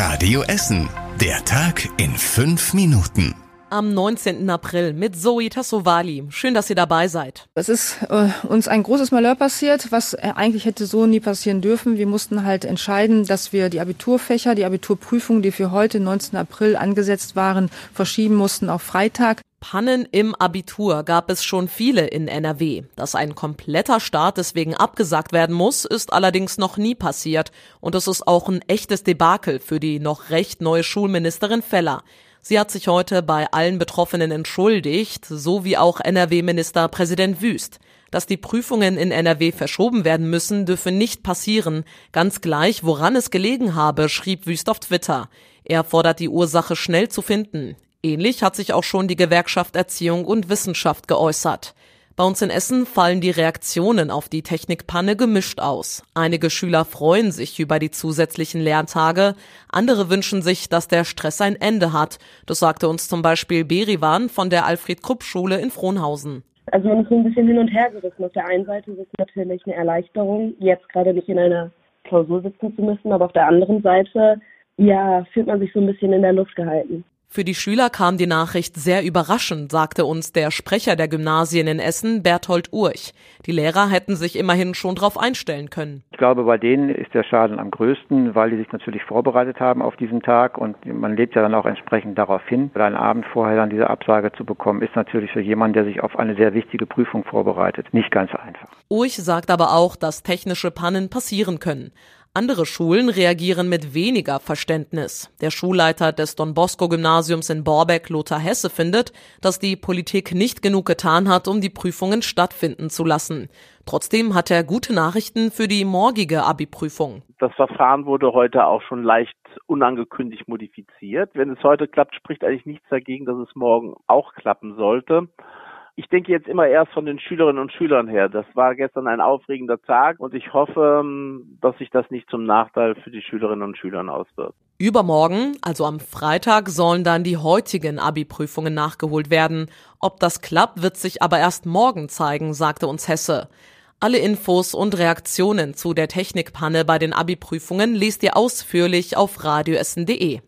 Radio Essen. Der Tag in fünf Minuten. Am 19. April mit Zoe Tassovali. Schön, dass ihr dabei seid. Es ist äh, uns ein großes Malheur passiert, was äh, eigentlich hätte so nie passieren dürfen. Wir mussten halt entscheiden, dass wir die Abiturfächer, die Abiturprüfungen, die für heute, 19. April, angesetzt waren, verschieben mussten auf Freitag. Pannen im Abitur gab es schon viele in NRW. Dass ein kompletter Start deswegen abgesagt werden muss, ist allerdings noch nie passiert. Und es ist auch ein echtes Debakel für die noch recht neue Schulministerin Feller. Sie hat sich heute bei allen Betroffenen entschuldigt, so wie auch NRW-Ministerpräsident Wüst. Dass die Prüfungen in NRW verschoben werden müssen, dürfe nicht passieren. Ganz gleich, woran es gelegen habe, schrieb Wüst auf Twitter. Er fordert die Ursache schnell zu finden. Ähnlich hat sich auch schon die Gewerkschaft Erziehung und Wissenschaft geäußert. Bei uns in Essen fallen die Reaktionen auf die Technikpanne gemischt aus. Einige Schüler freuen sich über die zusätzlichen Lerntage, andere wünschen sich, dass der Stress ein Ende hat. Das sagte uns zum Beispiel Berivan von der Alfred-Krupp-Schule in Frohnhausen. Also man ist so ein bisschen hin und her gerissen. Auf der einen Seite ist es natürlich eine Erleichterung, jetzt gerade nicht in einer Klausur sitzen zu müssen, aber auf der anderen Seite, ja, fühlt man sich so ein bisschen in der Luft gehalten. Für die Schüler kam die Nachricht sehr überraschend, sagte uns der Sprecher der Gymnasien in Essen, Berthold Urch. Die Lehrer hätten sich immerhin schon darauf einstellen können. Ich glaube, bei denen ist der Schaden am größten, weil die sich natürlich vorbereitet haben auf diesen Tag und man lebt ja dann auch entsprechend darauf hin. Einen Abend vorher dann diese Absage zu bekommen, ist natürlich für jemanden, der sich auf eine sehr wichtige Prüfung vorbereitet, nicht ganz einfach. Urch sagt aber auch, dass technische Pannen passieren können. Andere Schulen reagieren mit weniger Verständnis. Der Schulleiter des Don Bosco Gymnasiums in Borbeck, Lothar Hesse, findet, dass die Politik nicht genug getan hat, um die Prüfungen stattfinden zu lassen. Trotzdem hat er gute Nachrichten für die morgige Abi-Prüfung. Das Verfahren wurde heute auch schon leicht unangekündigt modifiziert. Wenn es heute klappt, spricht eigentlich nichts dagegen, dass es morgen auch klappen sollte ich denke jetzt immer erst von den Schülerinnen und Schülern her. Das war gestern ein aufregender Tag und ich hoffe, ähm, dass sich das nicht zum Nachteil für die Schülerinnen und Schüler auswirkt. Übermorgen, also am Freitag, sollen dann die heutigen Abi-Prüfungen nachgeholt werden. Ob das klappt, wird sich aber erst morgen zeigen, sagte uns Hesse. Alle Infos und Reaktionen zu der Technikpanne bei den Abi-Prüfungen liest ihr ausführlich auf radioessen.de.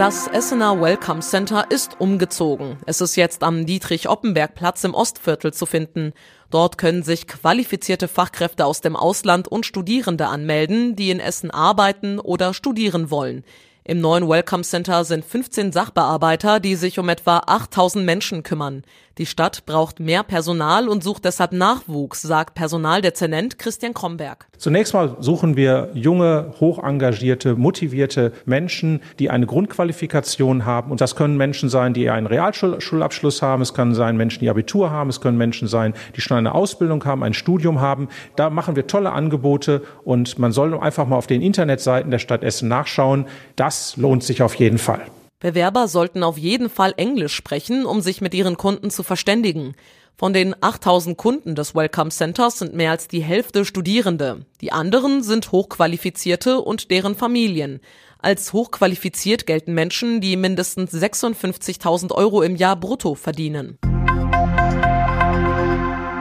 Das Essener Welcome Center ist umgezogen. Es ist jetzt am Dietrich-Oppenberg-Platz im Ostviertel zu finden. Dort können sich qualifizierte Fachkräfte aus dem Ausland und Studierende anmelden, die in Essen arbeiten oder studieren wollen. Im neuen Welcome Center sind 15 Sachbearbeiter, die sich um etwa 8000 Menschen kümmern. Die Stadt braucht mehr Personal und sucht deshalb Nachwuchs, sagt Personaldezernent Christian Kromberg. Zunächst mal suchen wir junge, hoch engagierte, motivierte Menschen, die eine Grundqualifikation haben. Und das können Menschen sein, die einen Realschulabschluss haben. Es können sein Menschen, die Abitur haben. Es können Menschen sein, die schon eine Ausbildung haben, ein Studium haben. Da machen wir tolle Angebote und man soll einfach mal auf den Internetseiten der Stadt Essen nachschauen. Das lohnt sich auf jeden Fall. Bewerber sollten auf jeden Fall Englisch sprechen, um sich mit ihren Kunden zu verständigen. Von den 8000 Kunden des Welcome Centers sind mehr als die Hälfte Studierende. Die anderen sind Hochqualifizierte und deren Familien. Als hochqualifiziert gelten Menschen, die mindestens 56.000 Euro im Jahr brutto verdienen.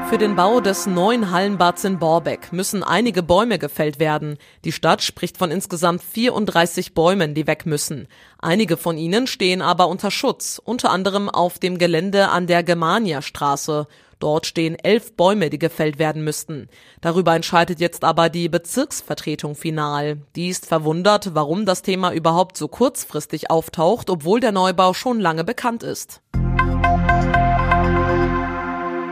Für den Bau des neuen Hallenbads in Borbeck müssen einige Bäume gefällt werden. Die Stadt spricht von insgesamt 34 Bäumen, die weg müssen. Einige von ihnen stehen aber unter Schutz, unter anderem auf dem Gelände an der Germania-Straße. Dort stehen elf Bäume, die gefällt werden müssten. Darüber entscheidet jetzt aber die Bezirksvertretung final. Die ist verwundert, warum das Thema überhaupt so kurzfristig auftaucht, obwohl der Neubau schon lange bekannt ist.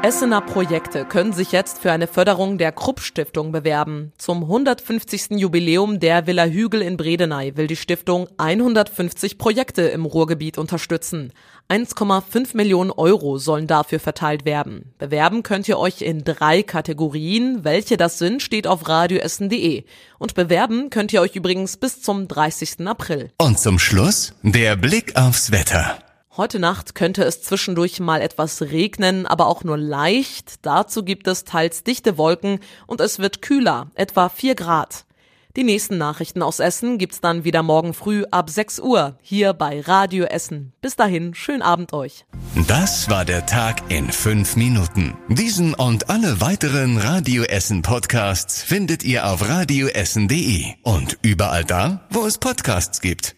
Essener Projekte können sich jetzt für eine Förderung der Krupp Stiftung bewerben. Zum 150. Jubiläum der Villa Hügel in Bredeney will die Stiftung 150 Projekte im Ruhrgebiet unterstützen. 1,5 Millionen Euro sollen dafür verteilt werden. Bewerben könnt ihr euch in drei Kategorien. Welche das sind, steht auf radioessen.de. Und bewerben könnt ihr euch übrigens bis zum 30. April. Und zum Schluss der Blick aufs Wetter. Heute Nacht könnte es zwischendurch mal etwas regnen, aber auch nur leicht. Dazu gibt es teils dichte Wolken und es wird kühler, etwa 4 Grad. Die nächsten Nachrichten aus Essen gibt's dann wieder morgen früh ab 6 Uhr hier bei Radio Essen. Bis dahin, schönen Abend euch. Das war der Tag in fünf Minuten. Diesen und alle weiteren Radio Essen Podcasts findet ihr auf radioessen.de und überall da, wo es Podcasts gibt.